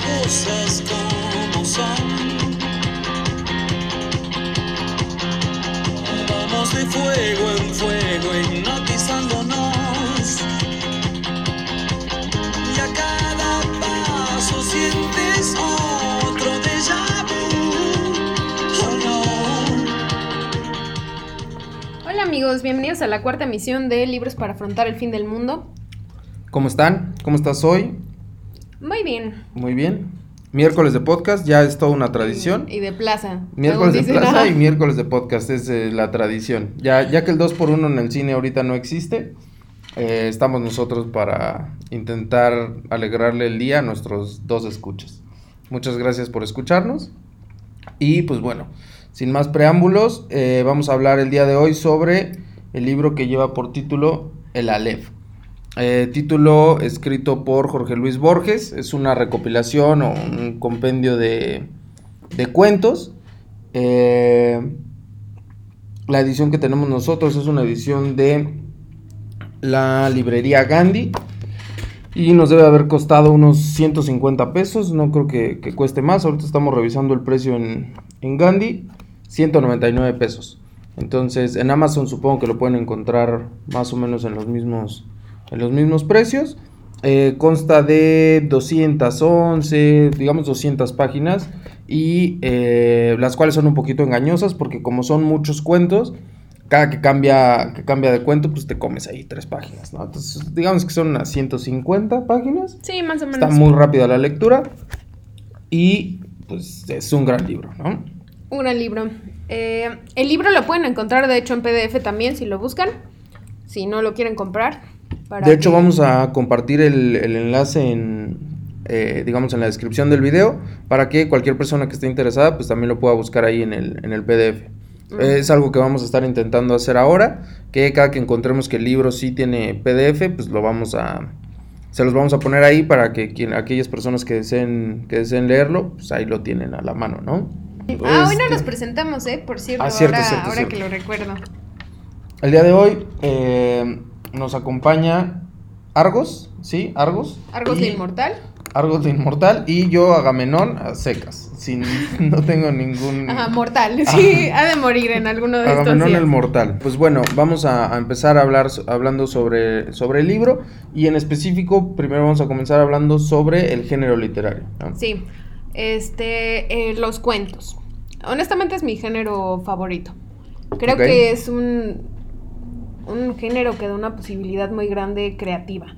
cosas como son. Vamos de fuego en fuego hipnotizándonos. Y a cada paso sientes otro déjà vu. Oh no. Hola amigos, bienvenidos a la cuarta emisión de Libros para afrontar el fin del mundo. ¿Cómo están? ¿Cómo estás hoy? Muy bien. Muy bien. Miércoles de podcast, ya es toda una tradición. Y de plaza. Miércoles de plaza y miércoles de podcast es eh, la tradición. Ya, ya que el 2x1 en el cine ahorita no existe, eh, estamos nosotros para intentar alegrarle el día a nuestros dos escuchas. Muchas gracias por escucharnos. Y pues bueno, sin más preámbulos, eh, vamos a hablar el día de hoy sobre el libro que lleva por título El Aleph. Eh, título escrito por Jorge Luis Borges, es una recopilación o un compendio de, de cuentos. Eh, la edición que tenemos nosotros es una edición de la librería Gandhi. Y nos debe haber costado unos 150 pesos, no creo que, que cueste más, ahorita estamos revisando el precio en, en Gandhi, 199 pesos. Entonces en Amazon supongo que lo pueden encontrar más o menos en los mismos, en los mismos precios. Eh, consta de 211, digamos 200 páginas y eh, las cuales son un poquito engañosas porque como son muchos cuentos, cada que cambia, que cambia de cuento, pues te comes ahí tres páginas, ¿no? Entonces, digamos que son unas 150 páginas. Sí, más o menos. Está muy rápida la lectura y pues es un gran libro, ¿no? Un gran libro. Eh, el libro lo pueden encontrar, de hecho, en PDF también, si lo buscan. Si no lo quieren comprar. Para De hecho, que- vamos a compartir el, el enlace en, eh, digamos, en la descripción del video para que cualquier persona que esté interesada, pues también lo pueda buscar ahí en el, en el PDF. Mm. Es algo que vamos a estar intentando hacer ahora, que cada que encontremos que el libro sí tiene PDF, pues lo vamos a, se los vamos a poner ahí para que quien, aquellas personas que deseen, que deseen leerlo, pues ahí lo tienen a la mano, ¿no? Ah, hoy no nos presentamos, ¿eh? Por cierto, Ah, cierto, ahora, cierto, ahora cierto. que lo recuerdo. El día de hoy eh, nos acompaña Argos, ¿sí? Argos. Argos y- de Inmortal. Argos de Inmortal y yo Agamenón a secas, sin no tengo ningún Ajá, mortal. Sí, ha de morir en alguno de estos Agamenón el Mortal. Pues bueno, vamos a, a empezar a hablar hablando sobre, sobre el libro y en específico primero vamos a comenzar hablando sobre el género literario. ¿no? Sí, este, eh, los cuentos. Honestamente es mi género favorito. Creo que es un, un género que da una posibilidad muy grande creativa.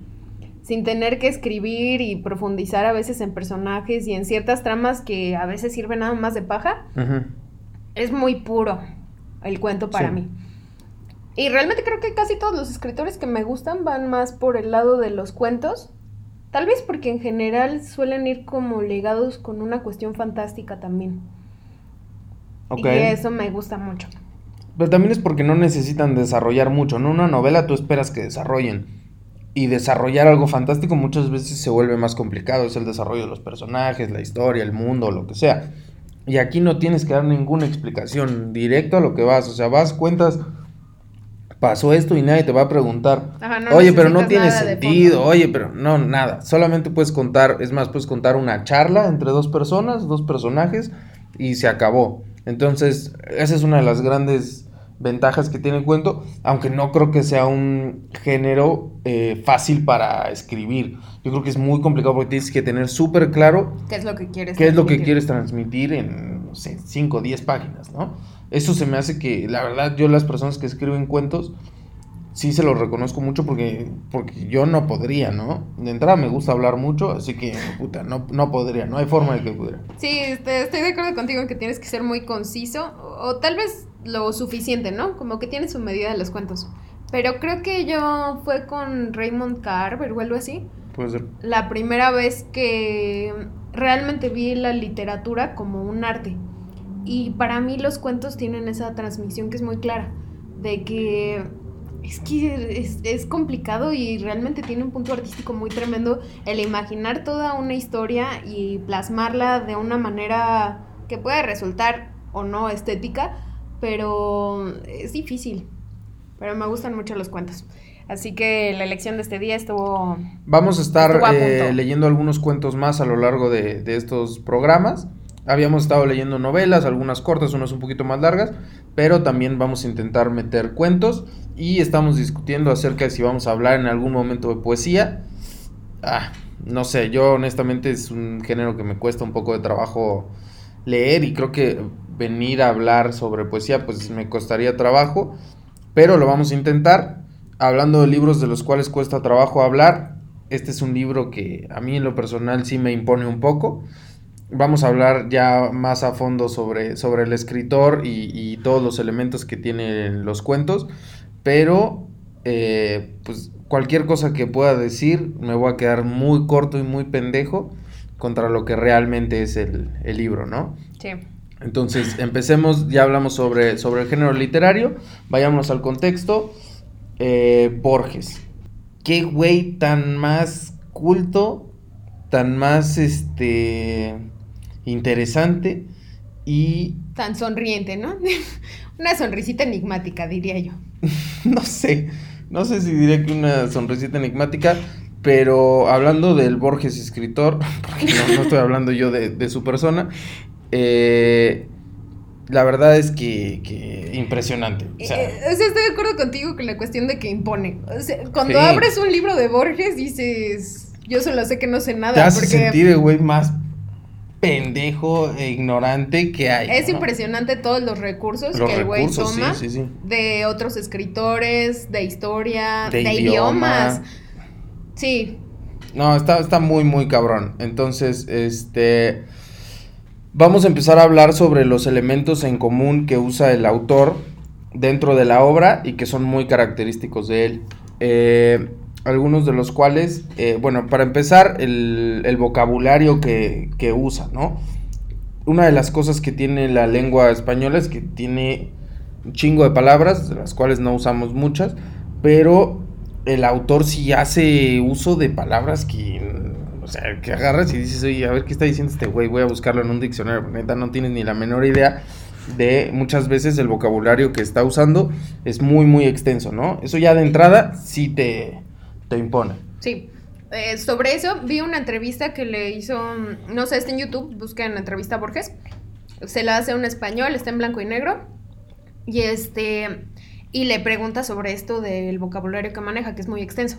Sin tener que escribir y profundizar a veces en personajes y en ciertas tramas que a veces sirven nada más de paja, es muy puro el cuento para Sí. mí. Y realmente creo que casi todos los escritores que me gustan van más por el lado de los cuentos. Tal vez porque en general suelen ir como ligados con una cuestión fantástica también. Y eso me gusta mucho. Pero también es porque no necesitan desarrollar mucho, ¿no? Una novela tú esperas que desarrollen. Y desarrollar algo fantástico muchas veces se vuelve más complicado. Es el desarrollo de los personajes, la historia, el mundo, lo que sea. Y aquí no tienes que dar ninguna explicación. Directo a lo que vas. O sea, vas, cuentas, pasó esto y nadie te va a preguntar. Ajá, no oye, pero no tiene sentido. Oye, pero no, nada. Solamente puedes contar, es más, puedes contar una charla entre dos personas, dos personajes, y se acabó. Entonces, esa es una de las grandes ventajas que tiene el cuento, aunque no creo que sea un género eh, fácil para escribir. Yo creo que es muy complicado porque tienes que tener súper claro ¿Qué es lo que quieres? qué es lo que transmitir? quieres transmitir en, no sé, 5 o 10 páginas, ¿no? Eso se me hace que, la verdad, yo las personas que escriben cuentos, sí se los reconozco mucho porque, porque yo no podría, ¿no? De entrada me gusta hablar mucho, así que, puta, no, no podría, no hay forma de que pudiera. Sí, este, estoy de acuerdo contigo en que tienes que ser muy conciso o, o tal vez lo suficiente, ¿no? Como que tiene su medida de los cuentos. Pero creo que yo fue con Raymond Carver o algo así. Puede ser. La primera vez que realmente vi la literatura como un arte. Y para mí los cuentos tienen esa transmisión que es muy clara. De que es que es, es complicado y realmente tiene un punto artístico muy tremendo el imaginar toda una historia y plasmarla de una manera que puede resultar o no estética, pero es difícil. Pero me gustan mucho los cuentos. Así que la elección de este día estuvo... Vamos a estar a eh, leyendo algunos cuentos más a lo largo de, de estos programas. Habíamos estado leyendo novelas, algunas cortas, unas un poquito más largas, pero también vamos a intentar meter cuentos y estamos discutiendo acerca de si vamos a hablar en algún momento de poesía. Ah, no sé, yo honestamente es un género que me cuesta un poco de trabajo leer y creo que venir a hablar sobre poesía pues me costaría trabajo, pero lo vamos a intentar. Hablando de libros de los cuales cuesta trabajo hablar, este es un libro que a mí en lo personal sí me impone un poco. Vamos a hablar ya más a fondo sobre, sobre el escritor y, y todos los elementos que tienen los cuentos, pero eh, pues cualquier cosa que pueda decir me voy a quedar muy corto y muy pendejo contra lo que realmente es el, el libro, ¿no? Sí. Entonces, empecemos, ya hablamos sobre, sobre el género literario, vayámonos al contexto. Eh, Borges. Qué güey tan más culto, tan más este interesante y Tan sonriente, ¿no? Una sonrisita enigmática, diría yo. no sé, no sé si diré que una sonrisita enigmática, pero hablando del Borges escritor, porque no, no estoy hablando yo de, de su persona, eh, la verdad es que, que impresionante. O sea, Eh, o sea, estoy de acuerdo contigo con la cuestión de que impone. O sea, cuando Sí. abres un libro de Borges dices, yo solo sé que no sé nada. te hace porque sentir el güey más pendejo e ignorante que hay. es ¿no? impresionante todos los recursos Los que el güey recursos, sí, toma sí, sí. de otros escritores, de historia, De de, idioma. idiomas. Sí, No, está, está muy, muy cabrón. Entonces, este. Vamos a empezar a hablar sobre los elementos en común que usa el autor dentro de la obra y que son muy característicos de él. Eh, algunos de los cuales, eh, bueno, para empezar, el, el vocabulario que, que usa, ¿no? Una de las cosas que tiene la lengua española es que tiene un chingo de palabras, de las cuales no usamos muchas, pero el autor sí hace uso de palabras que, o sea, que agarras y dices, oye, a ver qué está diciendo este güey, voy a buscarlo en un diccionario, neta no tienes ni la menor idea de muchas veces el vocabulario que está usando es muy, muy extenso, ¿no? Eso ya de entrada sí te, te impone. sí. Eh, sobre eso vi una entrevista que le hizo, mm, no sé, está en YouTube, busquen la entrevista a Borges. Se la hace un español, está en blanco y negro. Y este y le pregunta sobre esto del vocabulario que maneja, que es muy extenso.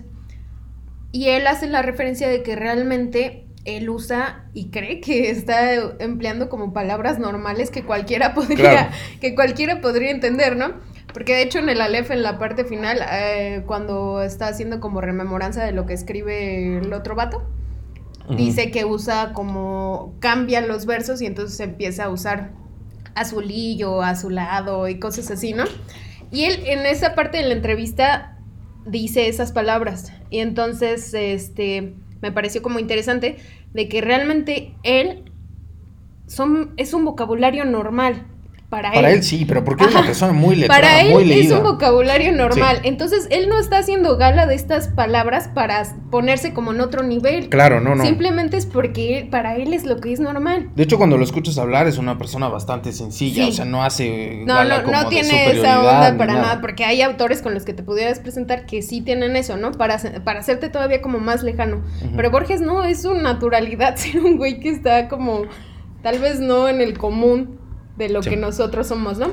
Y él hace la referencia de que realmente él usa y cree que está empleando como palabras normales que cualquiera podría, Claro. que cualquiera podría entender, ¿no? Porque de hecho en el Aleph, en la parte final, eh, cuando está haciendo como rememoranza de lo que escribe el otro vato, dice que usa como cambia los versos y entonces empieza a usar azulillo, azulado y cosas así, ¿no? Y él en esa parte de la entrevista dice esas palabras. Y entonces este me pareció como interesante de que realmente él son es un vocabulario normal para, Para él sí, pero porque es una Ajá. persona muy letrada, para él muy es un vocabulario normal. Entonces, él no está haciendo gala de estas palabras para ponerse como en otro nivel. Claro, no, no. Simplemente es porque para él es lo que es normal. De hecho, cuando lo escuchas hablar es una persona bastante sencilla, Sí. o sea, no hace No, gala no, como no de tiene esa onda para nada. porque hay autores con los que te pudieras presentar que sí tienen eso, ¿no? Para, para hacerte todavía como más lejano. Pero Borges no, es su naturalidad ser un güey que está como, tal vez no en el común de lo Sí. que nosotros somos, ¿no?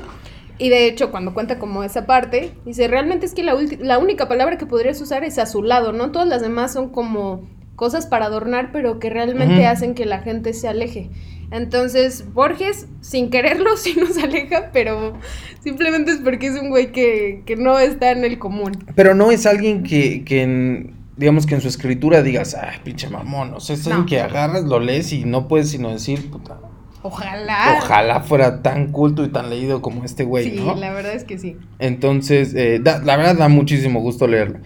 Y de hecho, cuando cuenta como esa parte, dice, realmente es que la, la única palabra que podrías usar es azulado, ¿no? Todas las demás son como cosas para adornar, pero que realmente hacen que la gente se aleje. Entonces, Borges, sin quererlo, sí nos aleja, pero simplemente es porque es un güey que, que no está en el común. Pero no es alguien que, que en, digamos que en su escritura digas, ay, pinche mamón, o sea, es alguien que agarras, lo lees y no puedes sino decir, puta, Ojalá. ojalá fuera tan culto y tan leído como este güey, Sí, ¿no? la verdad es que sí. Entonces, eh, da- la verdad da muchísimo gusto leerlo.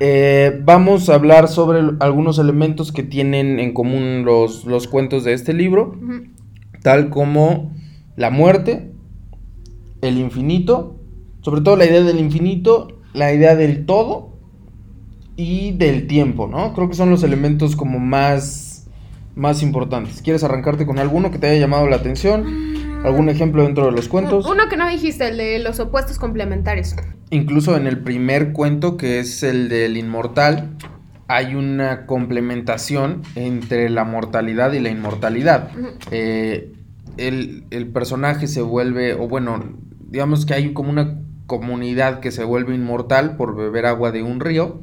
Eh, vamos a hablar sobre algunos elementos que tienen en común los, los cuentos de este libro, tal como la muerte, el infinito, sobre todo la idea del infinito, la idea del todo y del tiempo, ¿no? Creo que son los elementos como más, más importantes. ¿Quieres arrancarte con alguno que te haya llamado la atención? ¿Algún ejemplo dentro de los cuentos? Uno que no dijiste, el de los opuestos complementarios. incluso en el primer cuento, que es el del inmortal, hay una complementación entre la mortalidad y la inmortalidad. Eh, el, el personaje se vuelve, o bueno, digamos que hay como una comunidad que se vuelve inmortal por beber agua de un río.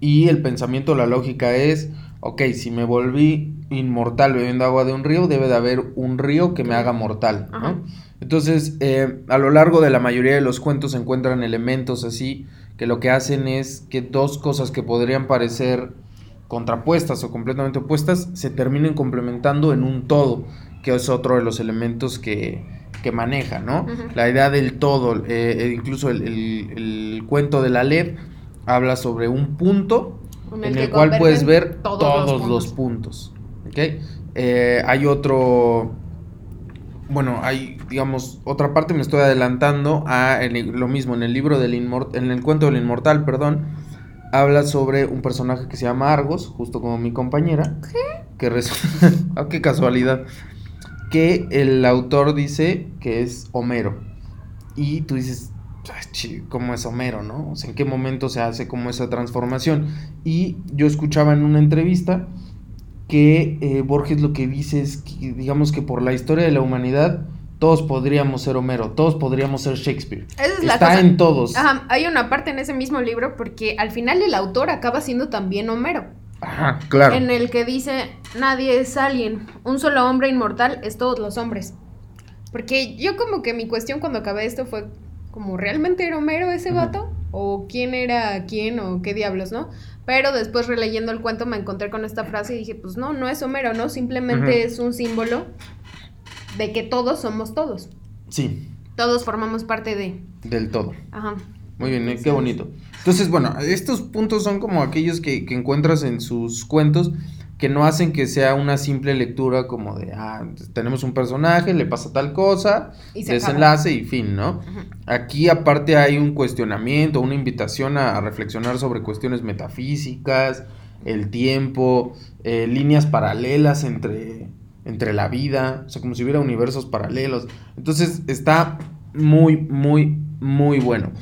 Y el pensamiento, la lógica es, ok, si me volví inmortal bebiendo agua de un río, debe de haber un río que me haga mortal, ¿no? Entonces, eh, a lo largo de la mayoría de los cuentos se encuentran elementos así que lo que hacen es que dos cosas que podrían parecer contrapuestas o completamente opuestas se terminen complementando en un todo, que es otro de los elementos que, que maneja, ¿no? La idea del todo, eh, eh, incluso el, el- el cuento de la LED habla sobre un punto En en el cual puedes ver todos todos, los los puntos. ¿ok? Eh, hay otro, bueno, hay, digamos, otra parte, me estoy adelantando a el- lo mismo, en el libro del inmortal, en el cuento del inmortal, perdón, habla sobre un personaje que se llama Argos, justo como mi compañera. Que resulta, ah, qué casualidad, que el autor dice que es Homero. Y tú dices, "Ay, chi, ¿cómo es Homero, no? O sea, ¿en qué momento se hace como esa transformación? Y yo escuchaba en una entrevista que eh, Borges lo que dice es que, digamos que por la historia de la humanidad, todos podríamos ser Homero, todos podríamos ser Shakespeare. Esa es la Está cosa. en todos. Ajá, hay una parte en ese mismo libro porque al final el autor acaba siendo también Homero, Ajá, claro. en el que dice, nadie es alguien, un solo hombre inmortal es todos los hombres. Porque yo como que mi cuestión cuando acabé esto fue como, ¿realmente era Homero ese Ujú. vato? ¿O quién era quién o qué diablos, no? Pero después releyendo el cuento me encontré con esta frase y dije, pues no, no es Homero, ¿no? Simplemente Ujú. es un símbolo de que todos somos todos. Sí, Todos formamos parte de... del todo. Ajá. Muy bien, eh, qué bonito. Entonces, bueno, estos puntos son como aquellos que, que encuentras en sus cuentos que no hacen que sea una simple lectura como de, ah, tenemos un personaje, le pasa tal cosa, Y acaba. desenlace y fin, ¿no? Aquí aparte hay un cuestionamiento, una invitación a, a reflexionar sobre cuestiones metafísicas, el tiempo, eh, líneas paralelas entre, entre la vida, o sea, como si hubiera universos paralelos. Entonces está muy, muy, muy bueno.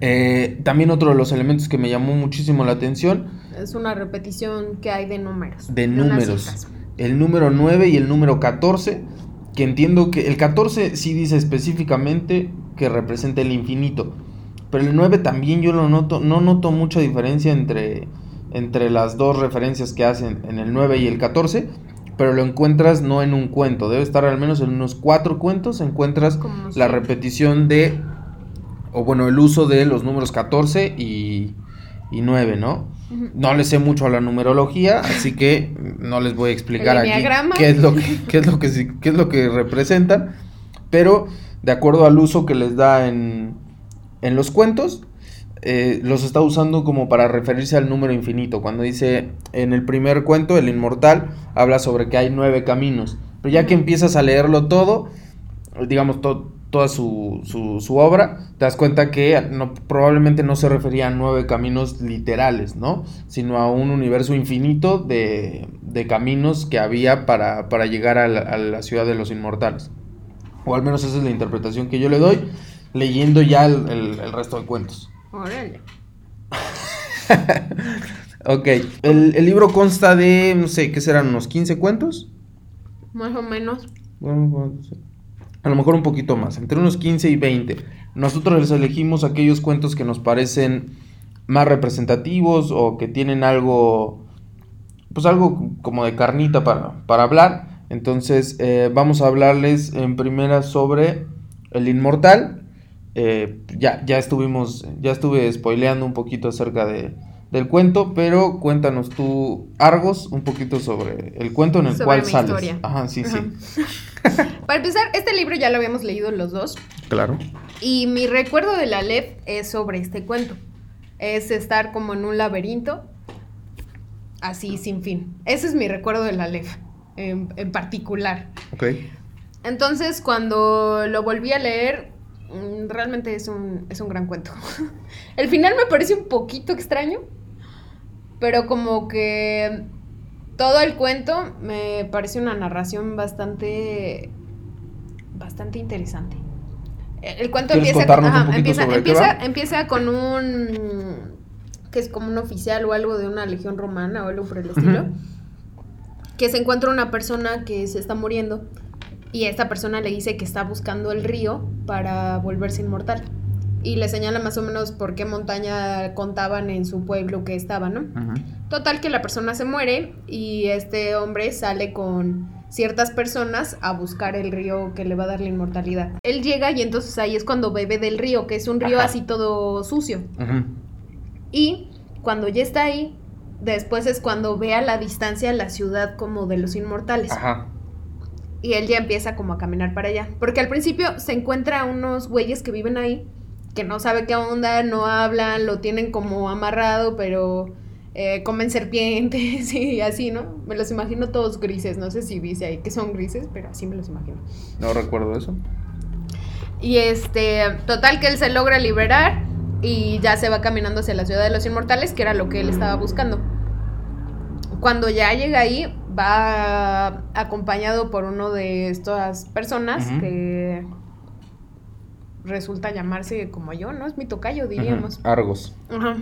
Eh, también otro de los elementos que me llamó muchísimo la atención, Es una repetición que hay de números. de números. El número 9 y el número 14, que entiendo que el 14 sí dice específicamente que representa el infinito, pero el 9 también yo lo noto, no noto mucha diferencia entre, entre las dos referencias que hacen en el 9 y el 14, pero lo encuentras no en un cuento, debe estar al menos en unos cuatro cuentos, encuentras Como la repetición de, o bueno, el uso de los números 14 y, y 9, ¿no? No le sé mucho a la numerología, así que no les voy a explicar El aquí qué es lo que, qué es lo que, qué es lo que representan, pero de acuerdo al uso que les da en, en los cuentos, eh, los está usando como para referirse al número infinito. Cuando dice en el primer cuento, el inmortal, habla sobre que hay nueve caminos, pero ya que empiezas a leerlo todo, digamos, to- toda su, su, su obra, te das cuenta que no, probablemente no se refería a nueve caminos literales, ¿no? Sino a un universo infinito de, de caminos que había para, para llegar a la, a la ciudad de los inmortales. O al menos esa es la interpretación que yo le doy, leyendo ya el, el- el resto de cuentos. Órale. Ok, el, el libro consta de, no sé, ¿qué serán? ¿Unos 15 cuentos? Más o menos. Bueno, bueno, sí. A lo mejor un poquito más, entre unos 15 y 20. Nosotros les elegimos aquellos cuentos que nos parecen más representativos o que tienen algo, pues algo como de carnita para, para hablar. Entonces eh, vamos a hablarles en primera sobre El Inmortal. Eh, ya, ya estuvimos, ya estuve spoileando un poquito acerca de, del cuento, pero cuéntanos tú, Argos, un poquito sobre el cuento en el Sobre cual mi sales. historia. Ajá, sí, sí. Para empezar, este libro ya lo habíamos leído los dos. Claro. Y mi recuerdo de la LEF es sobre este cuento. Es estar como en un laberinto, así sin fin. Ese es mi recuerdo de la LEF, en, en particular. Ok. Entonces, cuando lo volví a leer, mm, realmente es un, es un gran cuento. El final me parece un poquito extraño, pero como que todo el cuento me parece una narración bastante, bastante interesante. El cuento ¿Quieres empieza, ajá, empieza, empieza, con un que es como un oficial o algo de una legión romana o algo por el estilo, que se encuentra una persona que se está muriendo y esta persona le dice que está buscando el río para volverse inmortal y le señala más o menos por qué montaña contaban en su pueblo que estaba, ¿no? Total que la persona se muere y este hombre sale con ciertas personas a buscar el río que le va a dar la inmortalidad. Él llega y entonces ahí es cuando bebe del río, que es un río Ajá. así todo sucio. Y cuando ya está ahí, después es cuando ve a la distancia la ciudad como de los inmortales. Ajá. Y él ya empieza como a caminar para allá. Porque al principio se encuentra unos güeyes que viven ahí, que no sabe qué onda, no hablan, lo tienen como amarrado, pero eh, comen serpientes y así, ¿no? Me los imagino todos grises, no sé si dice ahí que son grises, pero así me los imagino. No recuerdo eso. Y este, total que él se logra liberar y ya se va caminando hacia la ciudad de los inmortales, que era lo que él estaba buscando. Cuando ya llega ahí, va acompañado por uno de estas personas que resulta llamarse como yo, ¿no? Es mi tocayo, diríamos. Argos. Ajá.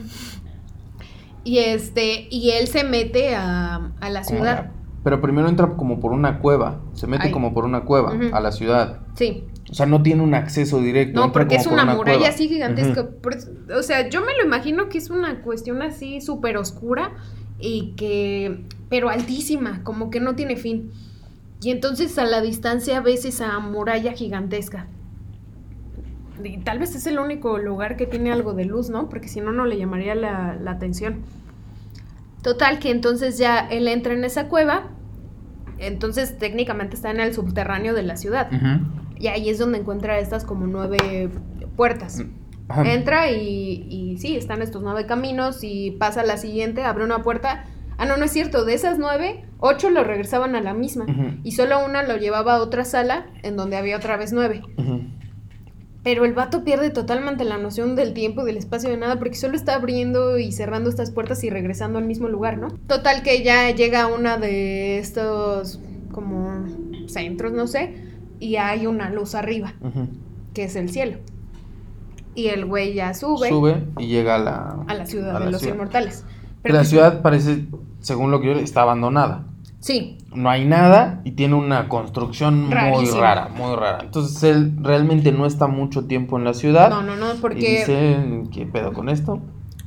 Y este, y él se mete a, a la ciudad. la- Pero primero entra como por una cueva. Se mete Ay. como por una cueva a la ciudad. Sí. O sea, no tiene un acceso directo. No, porque es por una muralla cueva. así gigantesca. O sea, yo me lo imagino que es una cuestión así súper oscura y que, pero altísima, como que no tiene fin. Y entonces a la distancia ves esa muralla gigantesca. Y tal vez es el único lugar que tiene algo de luz, ¿no? Porque si no, no le llamaría la, la atención. Total, que entonces ya él entra en esa cueva. Entonces técnicamente está en el subterráneo de la ciudad. Y ahí es donde encuentra estas como nueve puertas. Ajá. Entra y, y sí, están estos nueve caminos y pasa a la siguiente, abre una puerta. Ah, no, no es cierto, de esas nueve, ocho lo regresaban a la misma. Y solo una lo llevaba a otra sala en donde había otra vez nueve. Pero el vato pierde totalmente la noción del tiempo y del espacio de nada porque solo está abriendo y cerrando estas puertas y regresando al mismo lugar, ¿no? Total que ya llega a una de estos como centros, no sé, y hay una luz arriba, que es el cielo. Y el güey ya sube, Sube y llega a la, a la ciudad a de la los ciudad. inmortales. la pues, ciudad parece, según lo que yo está abandonada. Sí, No hay nada y tiene una construcción muy rara, muy rara. Entonces él realmente no está mucho tiempo en la ciudad. no, no, no, Y porque dice, ¿qué pedo con esto?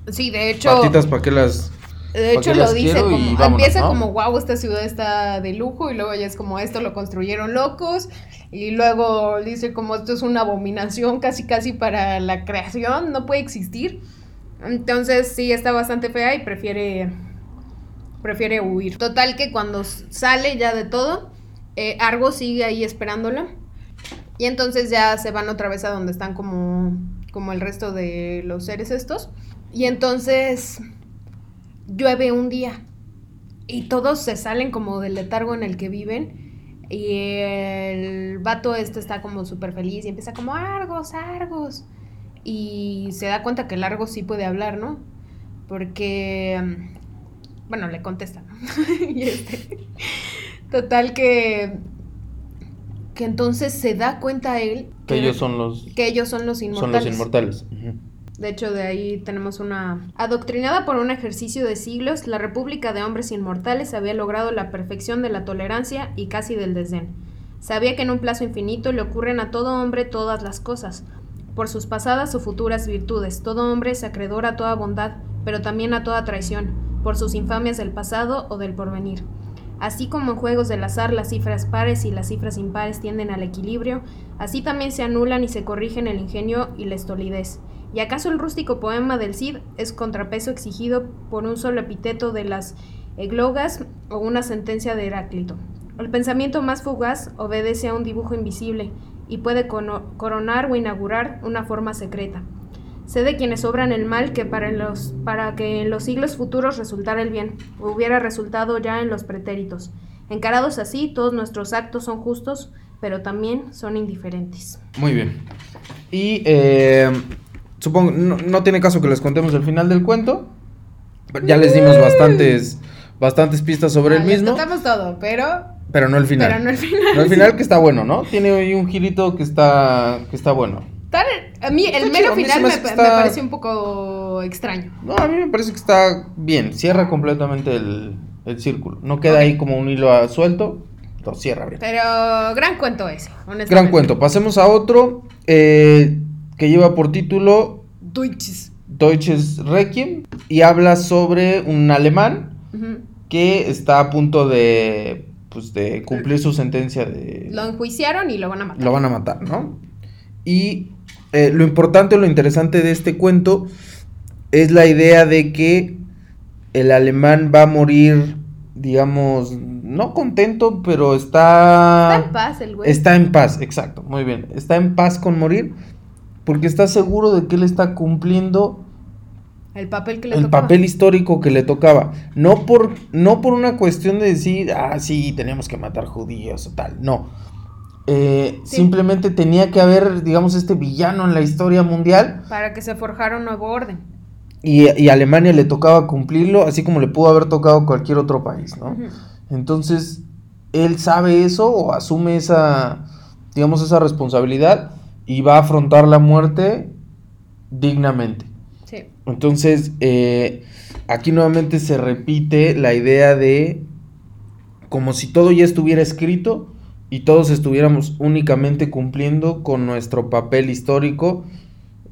sí, de hecho Patitas, ¿para qué las...? De hecho lo dice? Y como, vámonos, empieza ¿no? como, wow, esta ciudad está de lujo y luego ya es como, esto lo construyeron locos y luego dice como, esto es una abominación casi casi para la creación, no puede existir. Entonces sí, está bastante fea y prefiere, prefiere huir. Total que cuando sale ya de todo, eh, Argo sigue ahí esperándolo y entonces ya se van otra vez a donde están como, como el resto de los seres estos. Y entonces llueve un día y todos se salen como del letargo en el que viven y el vato este está como súper feliz y empieza como Argos, Argos y se da cuenta que el Argos sí puede hablar, ¿no? Porque, mm, bueno, le contesta, ¿no? y este, total que, que entonces se da cuenta él Que ellos son los, que ellos son los son inmortales. los inmortales. Ujú. De hecho, de ahí tenemos una... Adoctrinada por un ejercicio de siglos, la República de Hombres Inmortales había logrado la perfección de la tolerancia y casi del desdén. Sabía que en un plazo infinito le ocurren a todo hombre todas las cosas, por sus pasadas o futuras virtudes. Todo hombre es acreedor a toda bondad, pero también a toda traición, por sus infamias del pasado o del porvenir. Así como en juegos del azar las cifras pares y las cifras impares tienden al equilibrio, así también se anulan y se corrigen el ingenio y la estolidez. ¿Y acaso el rústico poema del Cid es contrapeso exigido por un solo epíteto de las eglogas o una sentencia de Heráclito? El pensamiento más fugaz obedece a un dibujo invisible y puede coronar o inaugurar una forma secreta. Sé de quienes obran el mal que para, los, para que en los siglos futuros resultara el bien, o hubiera resultado ya en los pretéritos. Encarados así, todos nuestros actos son justos, pero también son indiferentes. Muy bien. Y eh, supongo, no, no tiene caso que les contemos el final del cuento. Ya les dimos bastantes, bastantes pistas sobre el Ah, mismo, contamos todo, pero, pero no el final. pero no el final. No el final que está bueno, ¿no? Tiene ahí un girito que está, que está bueno. A mí el mero chido, final me me, pareció un poco extraño. No, a mí me parece que está bien. Cierra completamente el, el círculo. No queda ahí como un hilo suelto. Lo cierra bien. Pero gran cuento ese, honestamente. Gran cuento. Pasemos a otro eh, que lleva por título Deutsches. Deutsches Requiem y habla sobre un alemán que está a punto de, pues, de cumplir su sentencia de... Lo enjuiciaron y lo van a matar. lo van a matar, ¿no? Y eh, lo importante, lo interesante de este cuento es la idea de que el alemán va a morir, digamos, no contento, pero está... Está en paz el güey. Está en paz, exacto, muy bien. Está en paz con morir porque está seguro de que él está cumpliendo El papel que le el tocaba. papel histórico que le tocaba. No por, no por una cuestión de decir, ah, sí, tenemos que matar judíos o tal. No. Eh, Sí. Simplemente tenía que haber, digamos, este villano en la historia mundial Para que se forjara un nuevo orden. y, y a Alemania le tocaba cumplirlo, así como le pudo haber tocado a cualquier otro país, ¿no? Entonces, él sabe eso o asume esa, digamos, esa responsabilidad y va a afrontar la muerte dignamente. Sí. Entonces, eh, aquí nuevamente se repite la idea de como si todo ya estuviera escrito y todos estuviéramos únicamente cumpliendo con nuestro papel histórico,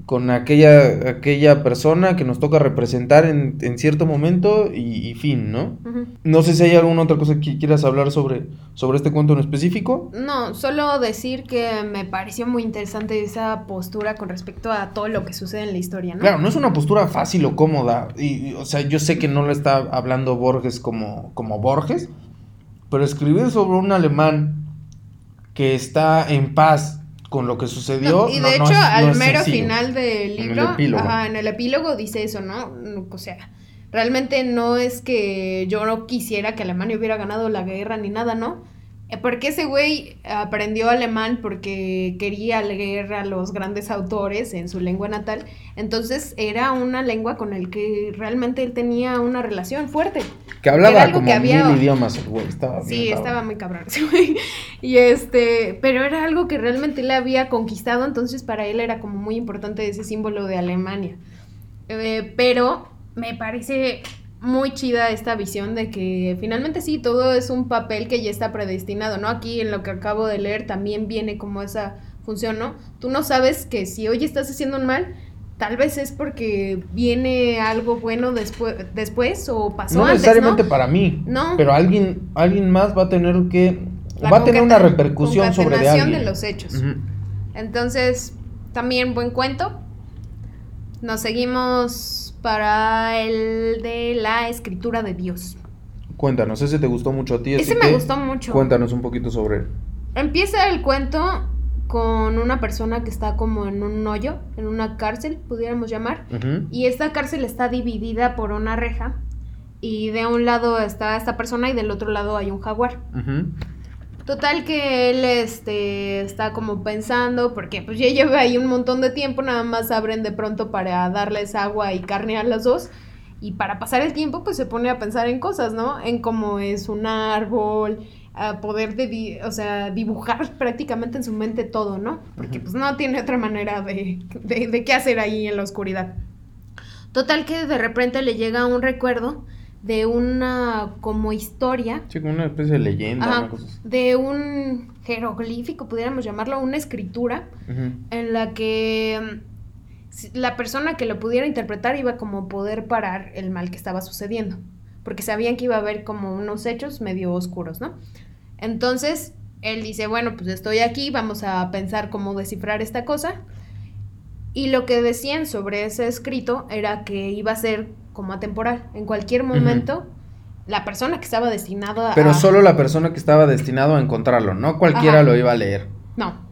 con aquella, aquella persona que nos toca representar en, en cierto momento y, y fin, ¿no? No sé si hay alguna otra cosa que quieras hablar sobre, sobre este cuento en específico. No, solo decir que me pareció muy interesante esa postura con respecto a todo lo que sucede en la historia, ¿no? Claro, no es una postura fácil o cómoda. Y, y, o sea, yo sé que no lo está hablando Borges como, como Borges, pero escribir sobre un alemán que está en paz con lo que sucedió. No, y de no- no hecho, es- al mero sencillo. final del En el libro, epílogo. ajá, en el epílogo dice eso, ¿no? O sea, realmente no es que yo no quisiera que Alemania hubiera ganado la guerra ni nada, ¿no? Eh, Porque ese güey aprendió alemán porque quería leer a los grandes autores en su lengua natal. Entonces era una lengua con el que realmente él tenía una relación fuerte. Que era hablaba algo como que había- mil idiomas el güey. Estaba Sí, estaba muy cabrón ese güey. Y este, pero era algo que realmente le había conquistado, entonces para él era como muy importante ese símbolo de Alemania. Eh, pero me parece muy chida esta visión de que finalmente sí, todo es un papel que ya está predestinado, ¿no? Aquí en lo que acabo de leer también viene como esa función, ¿no? Tú no sabes que si hoy estás haciendo un mal, tal vez es porque viene algo bueno después, después o pasó No antes, necesariamente ¿no? para mí, No. pero alguien, alguien más va a tener que... La va a tener una repercusión sobre de alguien. de los hechos. Entonces, también buen cuento. Nos seguimos para el de la escritura de Dios. Cuéntanos, ese te gustó mucho a ti. Ese me gustó mucho. Cuéntanos un poquito sobre él. Empieza el cuento con una persona que está como en un hoyo, en una cárcel, pudiéramos llamar. Y esta cárcel está dividida por una reja. Y de un lado está esta persona y del otro lado hay un jaguar. Ujú. Total que él este está como pensando, porque pues ya lleva ahí un montón de tiempo, nada más abren de pronto para darles agua y carne a los dos. Y para pasar el tiempo, pues se pone a pensar en cosas, ¿no? En cómo es un árbol, a poder de, o sea, dibujar prácticamente en su mente todo, ¿no? Porque pues no tiene otra manera de, de, de qué hacer ahí en la oscuridad. Total que de repente le llega un recuerdo de una como historia Sí, como una especie de leyenda, Ajá, una cosa así. de un jeroglífico, pudiéramos llamarlo, una escritura en la que mm, la persona que lo pudiera interpretar iba como a poder parar el mal que estaba sucediendo, porque sabían que iba a haber como unos hechos medio oscuros, ¿no? Entonces, él dice, bueno, pues estoy aquí, vamos a pensar cómo descifrar esta cosa. Y lo que decían sobre ese escrito era que iba a ser como atemporal. En cualquier momento, la persona que estaba destinada a... Pero solo la persona que estaba destinado a encontrarlo, no cualquiera Ajá. lo iba a leer. No,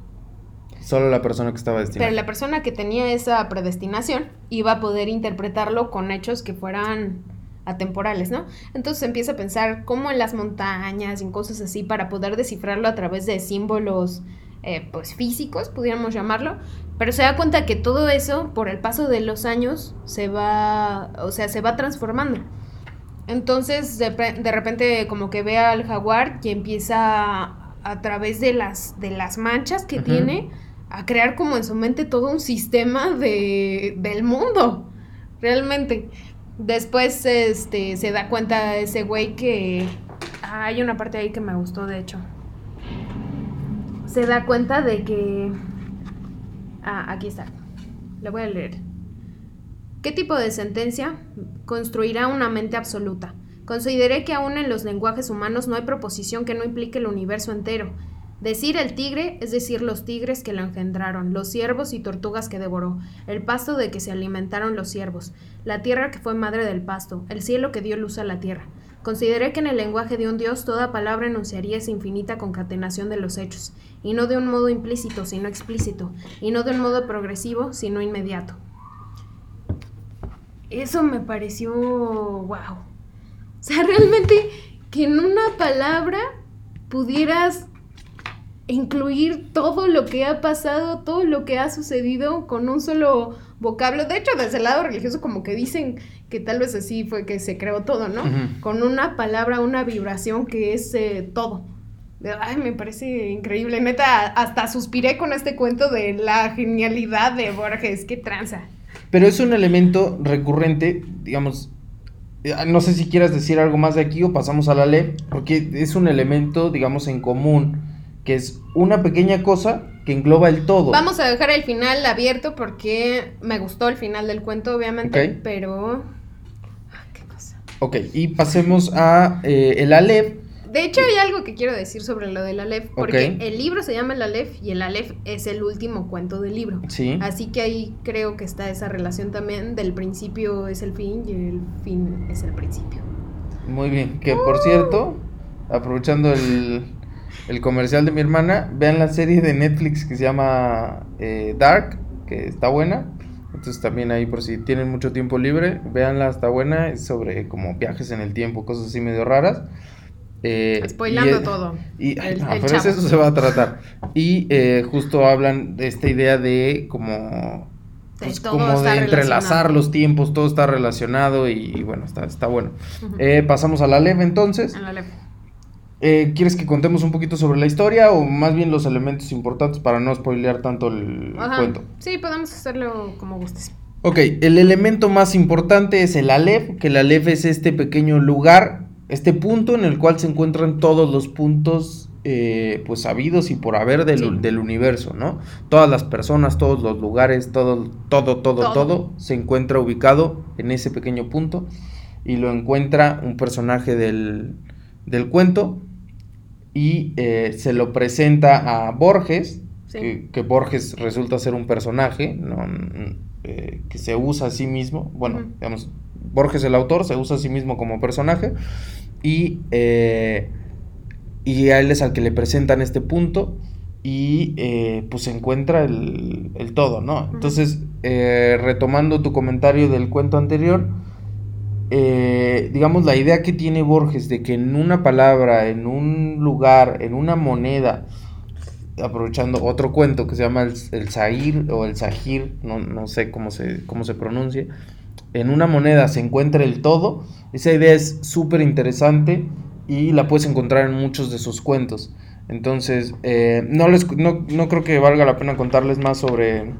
Solo la persona que estaba destinada. Pero la persona que tenía esa predestinación iba a poder interpretarlo con hechos que fueran atemporales, ¿no? Entonces empieza a pensar cómo en las montañas y en cosas así para poder descifrarlo a través de símbolos eh, pues físicos, pudiéramos llamarlo, pero se da cuenta que todo eso por el paso de los años se va, o sea, se va transformando. Entonces de, repente como que ve al jaguar y empieza a, a través de las, de las manchas que tiene a crear como en su mente todo un sistema de, del mundo, realmente. Después este, se da cuenta ese güey que... ah, hay una parte ahí que me gustó, de hecho. Se da cuenta de que... Ah, aquí está. Le voy a leer. ¿Qué tipo de sentencia construirá una mente absoluta? Consideré que aún en los lenguajes humanos no hay proposición que no implique el universo entero. Decir el tigre es decir los tigres que lo engendraron, los ciervos y tortugas que devoró, el pasto de que se alimentaron los ciervos, la tierra que fue madre del pasto, el cielo que dio luz a la tierra. Consideré que en el lenguaje de un Dios toda palabra enunciaría esa infinita concatenación de los hechos, y no de un modo implícito, sino explícito, y no de un modo progresivo, sino inmediato. Eso me pareció wow. O sea, realmente que en una palabra pudieras incluir todo lo que ha pasado, todo lo que ha sucedido con un solo vocablo. De hecho, desde el lado religioso como que dicen que tal vez así fue que se creó todo, ¿no? Con una palabra, una vibración que es eh, todo. Ay, me parece increíble. Neta, hasta suspiré con este cuento de la genialidad de Borges. Qué tranza. Pero es un elemento recurrente, digamos, eh, no sé si quieras decir algo más de aquí o pasamos a la ley, porque es un elemento, digamos, en común, que es una pequeña cosa que engloba el todo. Vamos a dejar el final abierto porque me gustó el final del cuento, obviamente, Ok. pero... Ah, qué cosa. Ok, y pasemos a eh, el Aleph. De hecho, hay algo que quiero decir sobre lo del Aleph, porque el libro se llama el Aleph y el Aleph es el último cuento del libro. Sí. Así que ahí creo que está esa relación también del principio es el fin y el fin es el principio. Muy bien. Que por cierto, aprovechando el, el comercial de mi hermana, vean la serie de Netflix que se llama eh, Dark, que está buena. Entonces también ahí por si tienen mucho tiempo libre, véanla, está buena. Es sobre como viajes en el tiempo, cosas así medio raras. Eh, Spoilando y todo. Y, El- no, el pero es eso se va a tratar. Y eh, justo hablan de esta idea de como, De pues, todo como de entrelazar los tiempos, todo está relacionado y, bueno, está, está bueno. Eh, pasamos a la LEV entonces. El Aleph. Eh, ¿Quieres que contemos un poquito sobre la historia o más bien los elementos importantes para no spoilear tanto el Ajá. cuento? Sí, podemos hacerlo como gustes. Ok, el elemento más importante es el Aleph, que el Aleph es este pequeño lugar, este punto en el cual se encuentran todos los puntos eh, pues sabidos y por haber del, Sí. del universo, ¿no? Todas las personas, todos los lugares, todo, todo, todo, todo, Todo. se encuentra ubicado en ese pequeño punto y lo encuentra un personaje del, del cuento y eh, se lo presenta a Borges, Sí. que, que Borges resulta ser un personaje no, N- eh, que se usa a sí mismo. Bueno, digamos, Borges el autor se usa a sí mismo como personaje y, eh, y a él es al que le presentan este punto y eh, pues se encuentra el, el todo, ¿no? Entonces, eh, retomando tu comentario del cuento anterior, eh, digamos, la idea que tiene Borges de que en una palabra, en un lugar, en una moneda, aprovechando otro cuento que se llama el, el Zahir o el Zahir, no, no sé cómo se, cómo se pronuncia, en una moneda se encuentra el todo, esa idea es súper interesante y la puedes encontrar en muchos de sus cuentos. Entonces, eh, no, les, no, no creo que valga la pena contarles más sobre,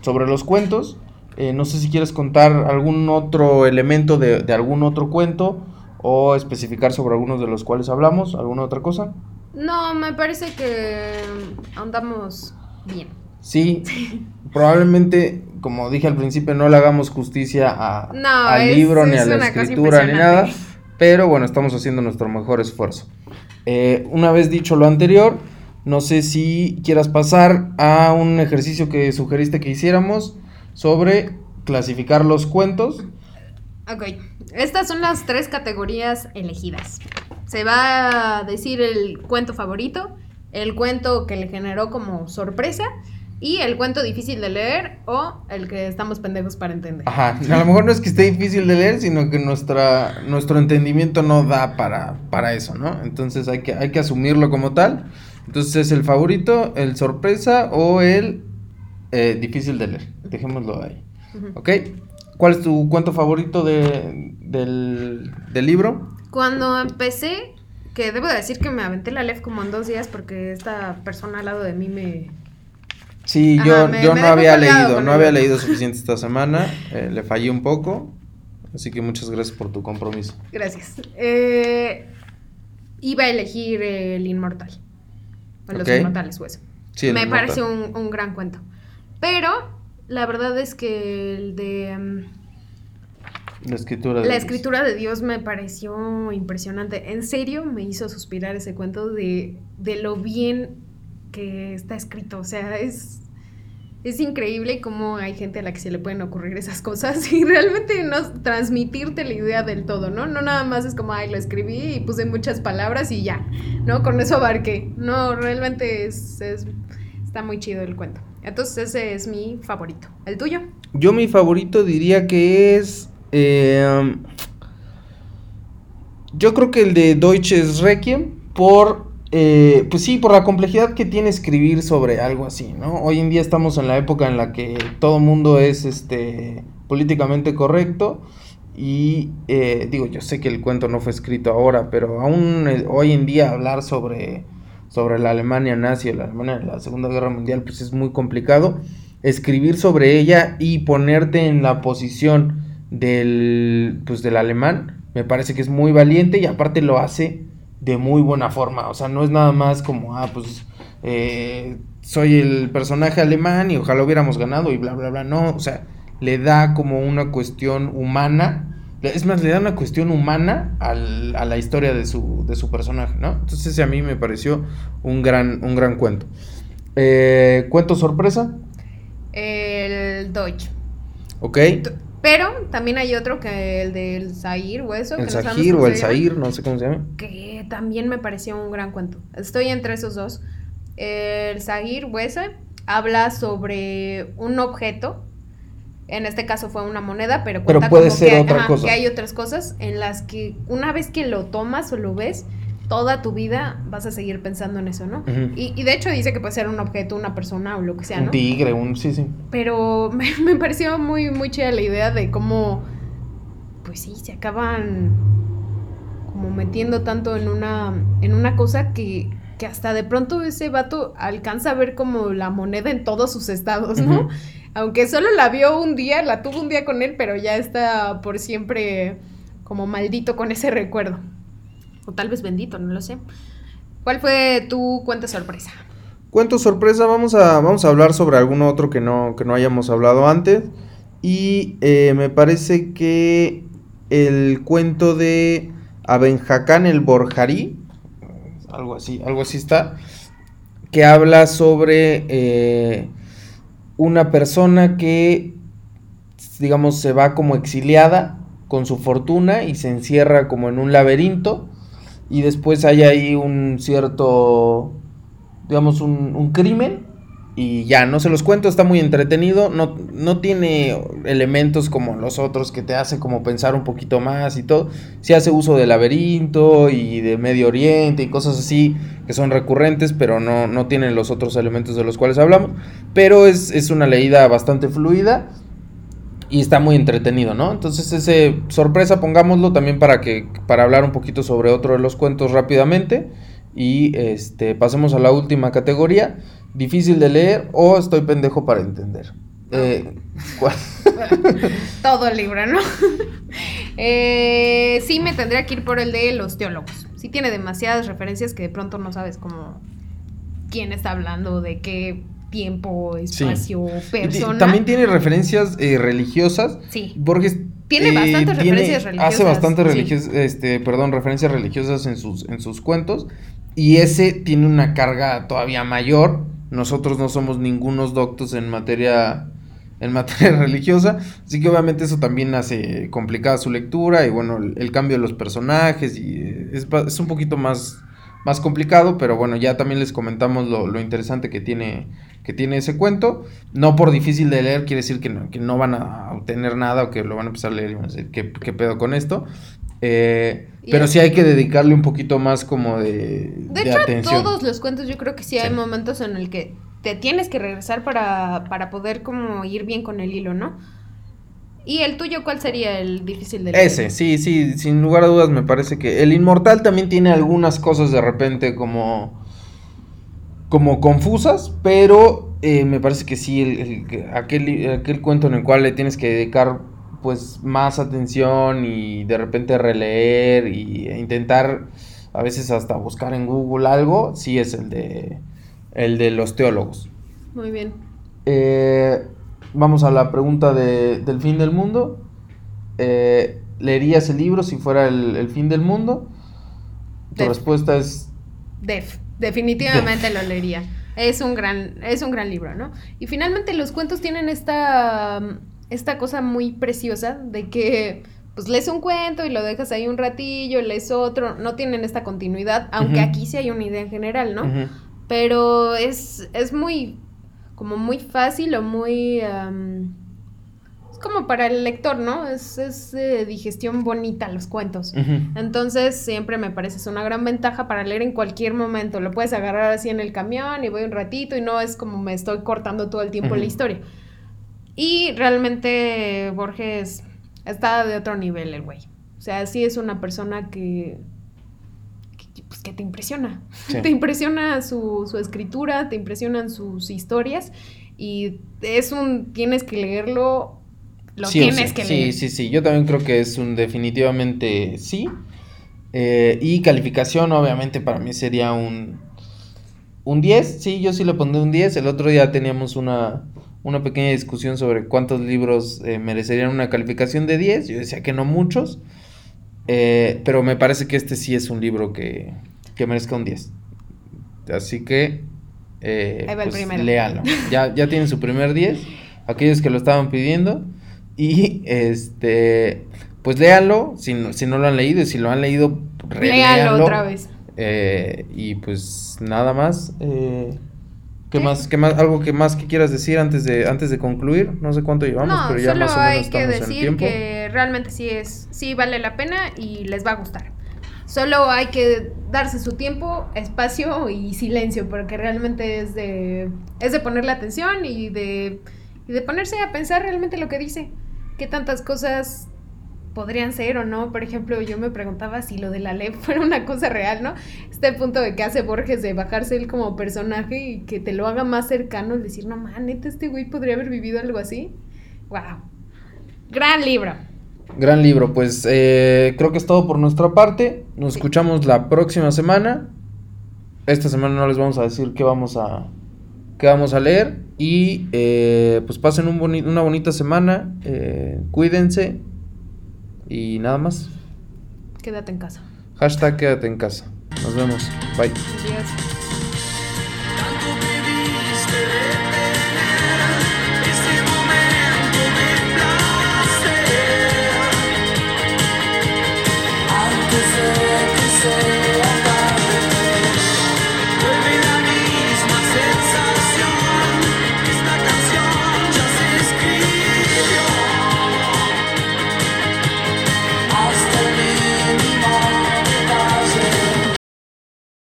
sobre los cuentos. Eh, no sé si quieres contar algún otro elemento de, de algún otro cuento o especificar sobre algunos de los cuales hablamos, alguna otra cosa. No, me parece que andamos bien. Sí, probablemente, como dije al principio, no le hagamos justicia a, No, al es- libro, ni a la escritura, ni nada, pero bueno, estamos haciendo nuestro mejor esfuerzo. Eh, una vez dicho lo anterior, no sé si quieras pasar a un ejercicio que sugeriste que hiciéramos sobre clasificar los cuentos. Ok, estas son las tres categorías elegidas. Se va a decir el cuento favorito, el cuento que le generó como sorpresa y el cuento difícil de leer o el que estamos pendejos para entender. Ajá, a lo mejor no es que esté difícil de leer, sino que nuestra, nuestro entendimiento no da para, para eso, ¿no? Entonces hay que, hay que asumirlo como tal. Entonces es el favorito, el sorpresa o el eh, difícil de leer. Dejémoslo ahí. Ujú. ¿Ok? ¿Cuál es tu cuento favorito de, del, del libro? Cuando empecé, que debo de decir que me aventé la LEF como en dos días porque esta persona al lado de mí me, Sí, Ajá, yo, me- yo me no había leído, no el había leído suficiente esta semana, eh, le fallé un poco, así que muchas gracias por tu compromiso. Gracias. Eh, iba a elegir El Inmortal. O Los. Inmortales, o eso. Sí, el Me Inmortal. parece un, un gran cuento. Pero la verdad es que el de mm, La escritura de la Dios. escritura de Dios me pareció impresionante. En serio me hizo suspirar ese cuento de, de lo bien que está escrito. O sea, es, es increíble cómo hay gente a la que se le pueden ocurrir esas cosas y realmente no transmitirte la idea del todo, ¿no? No nada más es como, ay, lo escribí y puse muchas palabras y ya, ¿no? Con eso abarqué. No, realmente es, es- está muy chido el cuento. Entonces ese es mi favorito. ¿El tuyo? Yo mi favorito diría que es... eh, yo creo que el de Deutsches Requiem por... eh, pues sí, por la complejidad que tiene escribir sobre algo así, ¿no? Hoy en día estamos en la época en la que todo mundo es este políticamente correcto y eh, digo, yo sé que el cuento no fue escrito ahora, pero aún eh, hoy en día hablar sobre, sobre la Alemania nazi la Alemania de la Segunda Guerra Mundial pues es muy complicado. Escribir sobre ella y ponerte en la posición del, pues, del alemán me parece que es muy valiente y aparte lo hace de muy buena forma. O sea, no es nada más como, ah, pues eh, soy el personaje alemán y ojalá hubiéramos ganado y bla, bla, bla. No, o sea, le da como una cuestión humana. Es más, le da una cuestión humana al- a la historia de su, de su personaje, ¿no? Entonces ese a mí me pareció un gran, un gran cuento. Eh, ¿Cuento sorpresa? El Deutsch. ¿Ok? Pero también hay otro que el del Zair o eso. que El no sabemos Sahir cómo o el Zahir, no sé cómo se llama. Que también me pareció un gran cuento. Estoy entre esos dos. El Zahir o ese habla sobre un objeto. En este caso fue una moneda, pero Pero cuenta puede como ser que, otra ajá, cosa. que hay otras cosas en las que una vez que lo tomas o lo ves, toda tu vida vas a seguir pensando en eso, ¿no? Y, y de hecho dice que puede ser un objeto, una persona o lo que sea, Un ¿no? tigre, un... Sí, sí. Pero me, me pareció muy, muy chida la idea de cómo, pues sí, se acaban como metiendo tanto en una, en una cosa que, que hasta de pronto ese vato alcanza a ver como la moneda en todos sus estados, ¿no? Ujú. Aunque solo la vio un día, la tuvo un día con él, pero ya está por siempre como maldito con ese recuerdo. O tal vez bendito, no lo sé. ¿Cuál fue tu cuenta sorpresa? Cuento sorpresa, vamos a, vamos a hablar sobre algún otro que no, que no hayamos hablado antes. Y eh, me parece que el cuento de Abenjacán el Borjarí, algo así, algo así está, que habla sobre eh, una persona que, digamos, se va como exiliada con su fortuna y se encierra como en un laberinto y después hay ahí un cierto, digamos, un, un crimen y ya, no se los cuento, está muy entretenido, no, no tiene elementos como los otros que te hace como pensar un poquito más y todo, sí hace uso de laberinto y de Medio Oriente y cosas así que son recurrentes, pero no, no tienen los otros elementos de los cuales hablamos, pero es, es una leída bastante fluida y está muy entretenido, ¿no? Entonces ese sorpresa pongámoslo también para que para hablar un poquito sobre otro de los cuentos rápidamente. Y este pasemos a la última categoría, difícil de leer o estoy pendejo para entender. Eh, ¿cuál? Todo el libro, ¿no? Eh, sí, me tendría que ir por el de los teólogos. Sí tiene demasiadas referencias que de pronto no sabes cómo quién está hablando, de qué tiempo, espacio, persona. También tiene referencias eh, religiosas. Sí. Borges Tiene bastantes referencias religiosas, Hace bastantes sí. religios- este, perdón, referencias religiosas en sus, en sus cuentos. Y ese tiene una carga todavía mayor. Nosotros no somos ningunos doctos en materia en materia religiosa, así que obviamente eso también hace complicada su lectura y bueno, el, cambio de los personajes y eh, es, es un poquito más, más complicado, pero bueno, ya también les comentamos lo, lo interesante que tiene, que tiene ese cuento. No por difícil de leer quiere decir que no, que no van a obtener nada o que lo van a empezar a leer y van a decir, ¿qué, qué pedo con esto? Eh, pero sí hay que dedicarle un poquito más como de, De de hecho, a atención. todos los cuentos yo creo que sí, hay Sí. momentos en el que te tienes que regresar para, para poder como ir bien con el hilo, ¿no? ¿Y el tuyo cuál sería el difícil de leer? Ese, sí, sí, sin lugar a dudas me parece que el Inmortal también tiene algunas cosas de repente como como confusas, pero eh, me parece que sí, el, el- aquel, aquel cuento en el cual le tienes que dedicar pues más atención y de repente releer y e intentar a veces hasta buscar en Google algo, sí es el de el de los teólogos. Muy bien. Eh, vamos a la pregunta de- del fin del mundo. Eh, ¿Leerías el libro si fuera el, el fin del mundo? Tu Def. respuesta es Def, definitivamente lo leería. Es un gran, es un gran libro, ¿no? Y finalmente los cuentos tienen esta, esta cosa muy preciosa de que pues lees un cuento y lo dejas ahí un ratillo, lees otro, no tienen esta continuidad, aunque aquí sí hay una idea en general, ¿no? Pero es, es muy, como muy fácil o muy... am, es como para el lector, ¿no? Es, es de digestión bonita los cuentos. Entonces siempre me parece es una gran ventaja para leer en cualquier momento. Lo puedes agarrar así en el camión y voy un ratito y no es como me estoy cortando todo el tiempo la historia. Y realmente Borges está de otro nivel el güey. O sea, sí es una persona que, que, pues, que te impresiona. Sí. Te impresiona su, su escritura, te impresionan sus historias y es un, tienes que leerlo, lo Sí tienes sí. que sí, leer. Sí, sí, yo también creo que es un definitivamente sí. Eh, y calificación, obviamente, para mí sería un, un 10. Sí, yo sí le pondré un 10. El otro día teníamos una, una pequeña discusión sobre cuántos libros eh, merecerían una calificación de 10. Yo decía que no muchos. Eh, pero me parece que este sí es un libro que, que merezca un 10. Así que eh, Ahí va el pues, primero. léanlo. Ya, ya tienen su primer 10. Aquellos que lo estaban pidiendo. Y este, pues léanlo. Si no, si no lo han leído y si lo han leído, Léalo otra vez. Eh, y pues nada más. eh, ¿qué, más? ¿Qué más? ¿Algo que más que quieras decir antes de, antes de concluir? No sé cuánto llevamos, no, pero ya solo más o menos hay que decir que realmente sí es, sí vale la pena y les va a gustar. Solo hay que darse su tiempo, espacio y silencio, porque realmente es de, es de ponerle atención y de, y de ponerse a pensar realmente lo que dice. Qué tantas cosas podrían ser o no. Por ejemplo, yo me preguntaba si lo de la LEP fuera una cosa real, ¿no? Este punto de que hace Borges de bajarse él como personaje y que te lo haga más cercano, el decir, no man, neta, este güey podría haber vivido algo así. Wow. Gran libro. Gran libro, pues eh, creo que es todo por nuestra parte. Nos Sí. escuchamos la próxima semana. Esta semana no les vamos a decir qué vamos a, qué vamos a leer. Y eh, pues pasen un boni- una bonita semana. eh, cuídense. Y nada más. Quédate en casa. Hashtag quédate en casa. Nos vemos. Bye. Adiós.